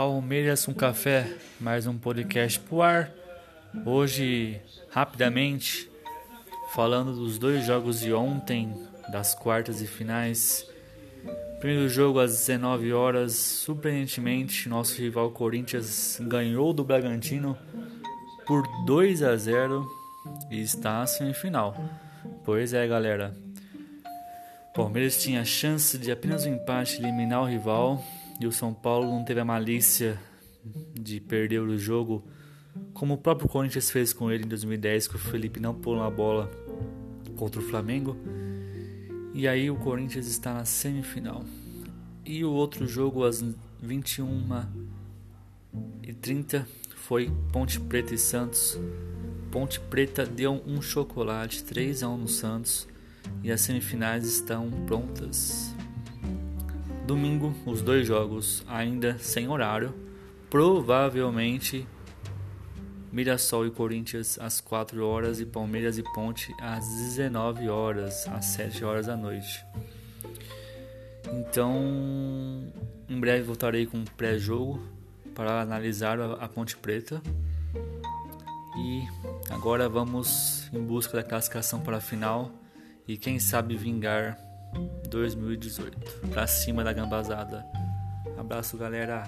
Palmeiras com Café, mais um podcast pro ar. Hoje, rapidamente, falando dos dois jogos de ontem, das quartas e finais. Primeiro jogo às 19 horas, surpreendentemente, nosso rival Corinthians ganhou do Bragantino por 2 a 0 e está na semifinal. Pois é, galera. Palmeiras tinha chance de apenas um empate eliminar o rival e o São Paulo não teve a malícia de perder o jogo, como o próprio Corinthians fez com ele em 2010, que o Felipe não pôs na bola contra o Flamengo. E aí o Corinthians está na semifinal. E o outro jogo às 21h30 foi Ponte Preta e Santos. Ponte Preta deu um chocolate 3 a 1 no Santos e as semifinais estão prontas. Domingo, os dois jogos ainda sem horário. Provavelmente Mirassol e Corinthians às 4 horas e Palmeiras e Ponte às 19 horas, às 7 horas da noite. Então, em breve voltarei com um pré-jogo para analisar a Ponte Preta. E agora vamos em busca da classificação para a final e quem sabe vingar 2018. Pra cima da gambazada. Abraço, galera.